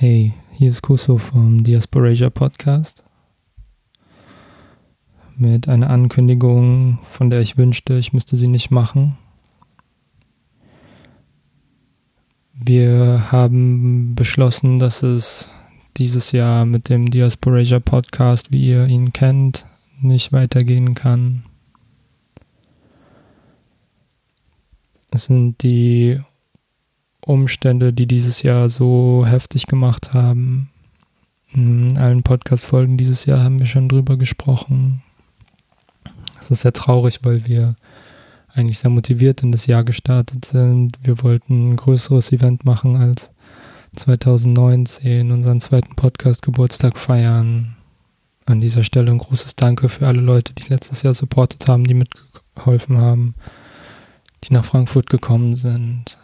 Hey, hier ist Kuso vom Diasporasia Podcast mit einer Ankündigung, von der ich wünschte, ich müsste sie nicht machen. Wir haben beschlossen, dass es dieses Jahr mit dem Diasporasia Podcast, wie ihr ihn kennt, nicht weitergehen kann. Es sind die Umstände, die dieses Jahr so heftig gemacht haben. In allen Podcast-Folgen dieses Jahr haben wir schon drüber gesprochen. Es ist sehr traurig, weil wir eigentlich sehr motiviert in das Jahr gestartet sind. Wir wollten ein größeres Event machen als 2019, unseren zweiten Podcast-Geburtstag feiern. An dieser Stelle ein großes Danke für alle Leute, die letztes Jahr supportet haben, die mitgeholfen haben, die nach Frankfurt gekommen sind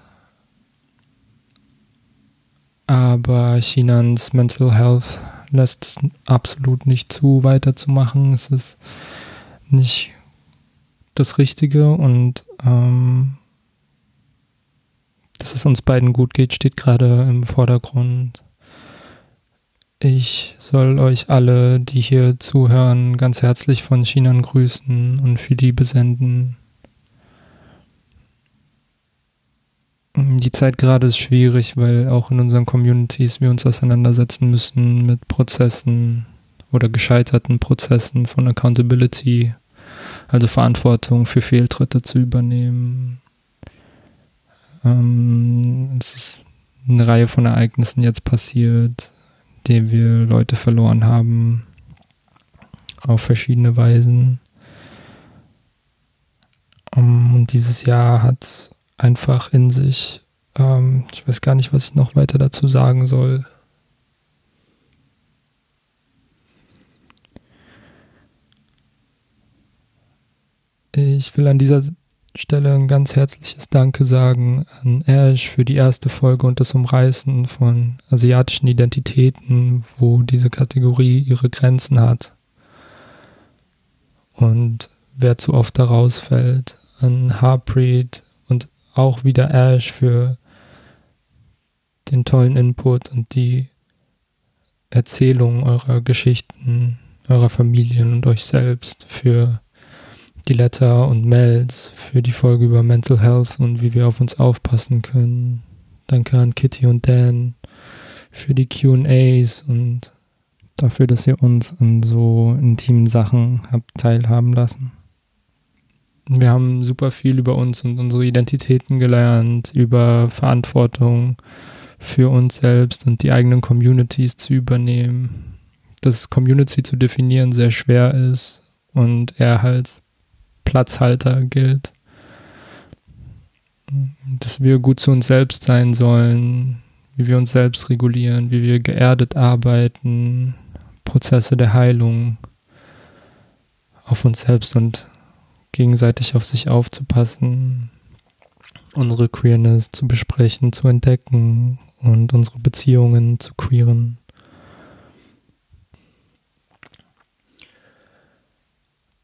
aber Chinas Mental Health lässt absolut nicht zu, weiterzumachen. Es ist nicht das Richtige und ähm, dass es uns beiden gut geht, steht gerade im Vordergrund. Ich soll euch alle, die hier zuhören, ganz herzlich von China grüßen und für die besenden. Die Zeit gerade ist schwierig, weil auch in unseren Communities wir uns auseinandersetzen müssen mit Prozessen oder gescheiterten Prozessen von Accountability, also Verantwortung für Fehltritte zu übernehmen. Ähm, es ist eine Reihe von Ereignissen jetzt passiert, die wir Leute verloren haben, auf verschiedene Weisen. Um, und dieses Jahr hat einfach in sich. Ähm, ich weiß gar nicht, was ich noch weiter dazu sagen soll. Ich will an dieser Stelle ein ganz herzliches Danke sagen an Ash für die erste Folge und das Umreißen von asiatischen Identitäten, wo diese Kategorie ihre Grenzen hat. Und wer zu oft da rausfällt. An Harpreet, auch wieder Ash für den tollen Input und die Erzählung eurer Geschichten, eurer Familien und euch selbst, für die Letter und Mails, für die Folge über Mental Health und wie wir auf uns aufpassen können. Danke an Kitty und Dan für die QAs und dafür, dass ihr uns an so intimen Sachen habt teilhaben lassen. Wir haben super viel über uns und unsere Identitäten gelernt, über Verantwortung für uns selbst und die eigenen Communities zu übernehmen. Dass Community zu definieren sehr schwer ist und er als Platzhalter gilt. Dass wir gut zu uns selbst sein sollen, wie wir uns selbst regulieren, wie wir geerdet arbeiten, Prozesse der Heilung auf uns selbst und gegenseitig auf sich aufzupassen, unsere Queerness zu besprechen, zu entdecken und unsere Beziehungen zu queeren.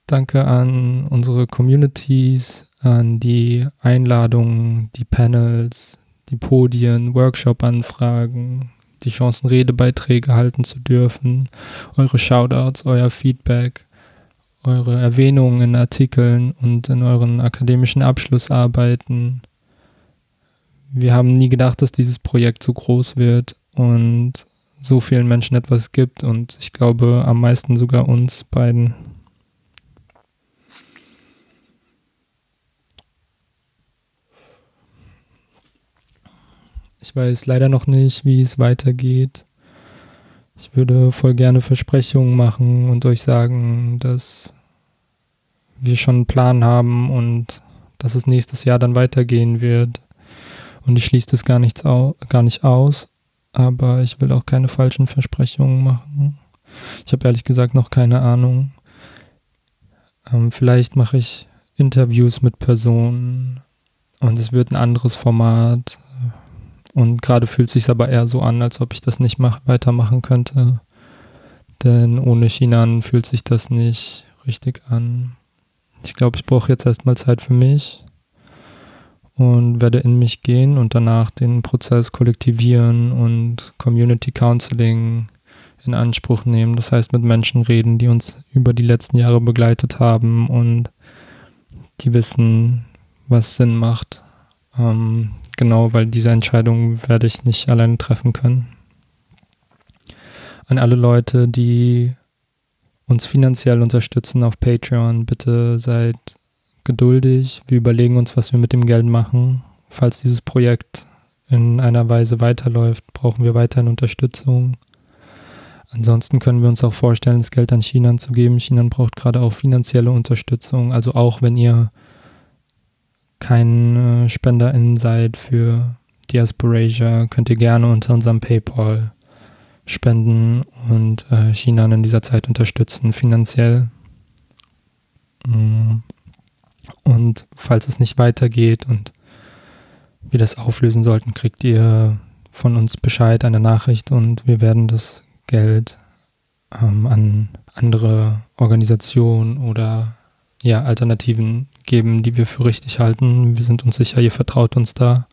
Danke an unsere Communities, an die Einladungen, die Panels, die Podien, Workshop-Anfragen, die Chancen, Redebeiträge halten zu dürfen, eure Shoutouts, euer Feedback eure Erwähnungen in Artikeln und in euren akademischen Abschlussarbeiten. Wir haben nie gedacht, dass dieses Projekt so groß wird und so vielen Menschen etwas gibt und ich glaube am meisten sogar uns beiden. Ich weiß leider noch nicht, wie es weitergeht. Ich würde voll gerne Versprechungen machen und euch sagen, dass wir schon einen Plan haben und dass es nächstes Jahr dann weitergehen wird. Und ich schließe das gar, nichts au gar nicht aus, aber ich will auch keine falschen Versprechungen machen. Ich habe ehrlich gesagt noch keine Ahnung. Ähm, vielleicht mache ich Interviews mit Personen und es wird ein anderes Format. Und gerade fühlt es sich aber eher so an, als ob ich das nicht mach, weitermachen könnte. Denn ohne Chinan fühlt sich das nicht richtig an. Ich glaube, ich brauche jetzt erstmal Zeit für mich und werde in mich gehen und danach den Prozess kollektivieren und Community Counseling in Anspruch nehmen. Das heißt, mit Menschen reden, die uns über die letzten Jahre begleitet haben und die wissen, was Sinn macht. Ähm, genau, weil diese Entscheidung werde ich nicht alleine treffen können. An alle Leute, die uns finanziell unterstützen auf Patreon, bitte seid geduldig. Wir überlegen uns, was wir mit dem Geld machen. Falls dieses Projekt in einer Weise weiterläuft, brauchen wir weiterhin Unterstützung. Ansonsten können wir uns auch vorstellen, das Geld an China zu geben. China braucht gerade auch finanzielle Unterstützung. Also auch wenn ihr kein äh, SpenderIn seid für Diasporasia, könnt ihr gerne unter unserem PayPal spenden und äh, China in dieser Zeit unterstützen, finanziell. Mm. Und falls es nicht weitergeht und wir das auflösen sollten, kriegt ihr von uns Bescheid, eine Nachricht und wir werden das Geld ähm, an andere Organisationen oder ja, Alternativen geben, die wir für richtig halten. Wir sind uns sicher, ihr vertraut uns da,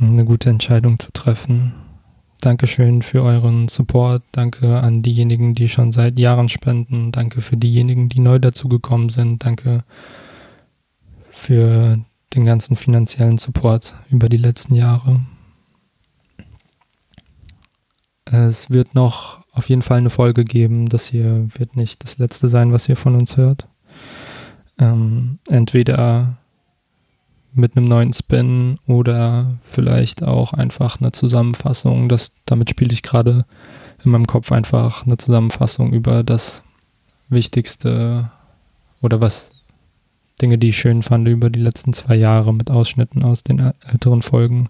eine gute Entscheidung zu treffen. Dankeschön für euren Support. Danke an diejenigen, die schon seit Jahren spenden. Danke für diejenigen, die neu dazugekommen sind. Danke für den ganzen finanziellen Support über die letzten Jahre. Es wird noch auf jeden Fall eine Folge geben. Das hier wird nicht das letzte sein, was ihr von uns hört. Ähm, entweder mit einem neuen Spin oder vielleicht auch einfach eine Zusammenfassung. Das, damit spiele ich gerade in meinem Kopf einfach eine Zusammenfassung über das Wichtigste oder was Dinge, die ich schön fand über die letzten zwei Jahre mit Ausschnitten aus den älteren Folgen.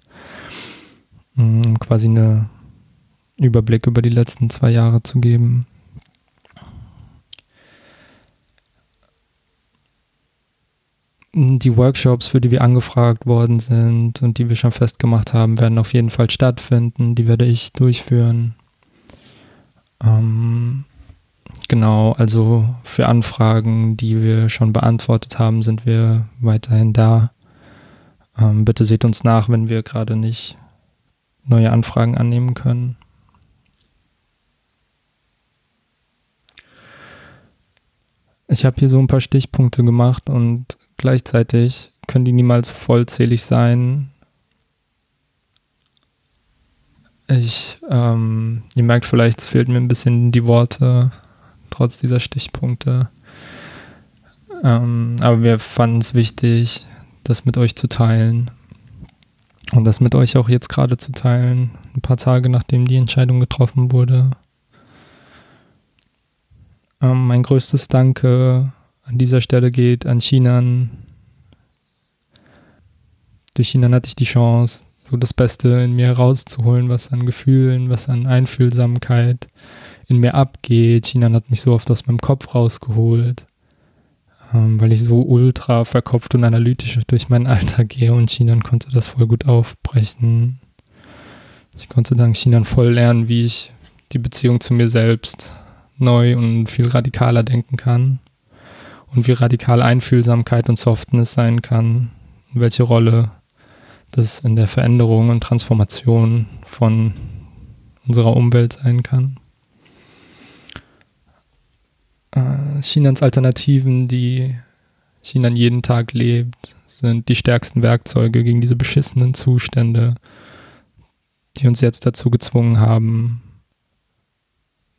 Um quasi eine Überblick über die letzten zwei Jahre zu geben. Die Workshops, für die wir angefragt worden sind und die wir schon festgemacht haben, werden auf jeden Fall stattfinden. Die werde ich durchführen. Ähm, genau, also für Anfragen, die wir schon beantwortet haben, sind wir weiterhin da. Ähm, bitte seht uns nach, wenn wir gerade nicht neue Anfragen annehmen können. Ich habe hier so ein paar Stichpunkte gemacht und gleichzeitig können die niemals vollzählig sein. Ich, ähm, ihr merkt vielleicht, es fehlt mir ein bisschen die Worte, trotz dieser Stichpunkte. Ähm, aber wir fanden es wichtig, das mit euch zu teilen. Und das mit euch auch jetzt gerade zu teilen, ein paar Tage nachdem die Entscheidung getroffen wurde. Ähm, mein größtes Danke an dieser Stelle geht an Chinan. Durch Chinan hatte ich die Chance, so das Beste in mir rauszuholen, was an Gefühlen, was an Einfühlsamkeit in mir abgeht. Chinan hat mich so oft aus meinem Kopf rausgeholt, ähm, weil ich so ultra verkopft und analytisch durch meinen Alltag gehe und Chinan konnte das voll gut aufbrechen. Ich konnte dank Chinan voll lernen, wie ich die Beziehung zu mir selbst neu und viel radikaler denken kann und wie radikal Einfühlsamkeit und Softness sein kann welche Rolle das in der Veränderung und Transformation von unserer Umwelt sein kann. Äh, Chinas Alternativen, die China jeden Tag lebt, sind die stärksten Werkzeuge gegen diese beschissenen Zustände, die uns jetzt dazu gezwungen haben,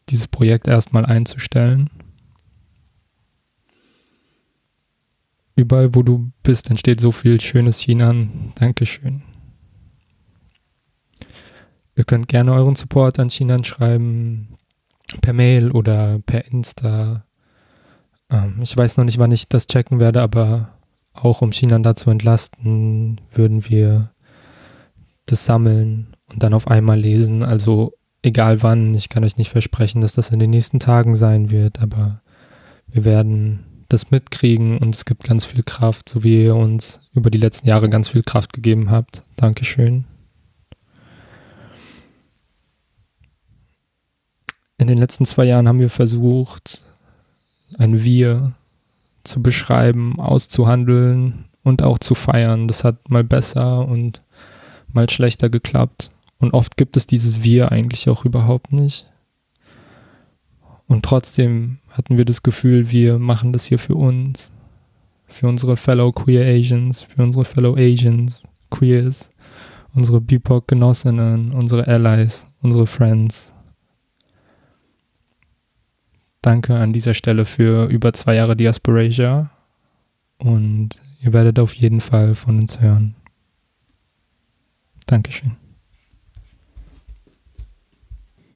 dieses Projekt erstmal einzustellen. Überall, wo du bist, entsteht so viel schönes China. Dankeschön. Ihr könnt gerne euren Support an China schreiben, per Mail oder per Insta. Ähm, ich weiß noch nicht, wann ich das checken werde, aber auch um China da zu entlasten, würden wir das sammeln und dann auf einmal lesen. Also egal wann, ich kann euch nicht versprechen, dass das in den nächsten Tagen sein wird, aber wir werden das mitkriegen und es gibt ganz viel Kraft, so wie ihr uns über die letzten Jahre ganz viel Kraft gegeben habt. Dankeschön. In den letzten zwei Jahren haben wir versucht, ein Wir zu beschreiben, auszuhandeln und auch zu feiern. Das hat mal besser und mal schlechter geklappt. Und oft gibt es dieses Wir eigentlich auch überhaupt nicht. Und trotzdem hatten wir das Gefühl, wir machen das hier für uns, für unsere Fellow Queer Asians, für unsere Fellow Asians, Queers, unsere BIPOC-Genossinnen, unsere Allies, unsere Friends. Danke an dieser Stelle für über zwei Jahre Diasporasia und ihr werdet auf jeden Fall von uns hören. Dankeschön.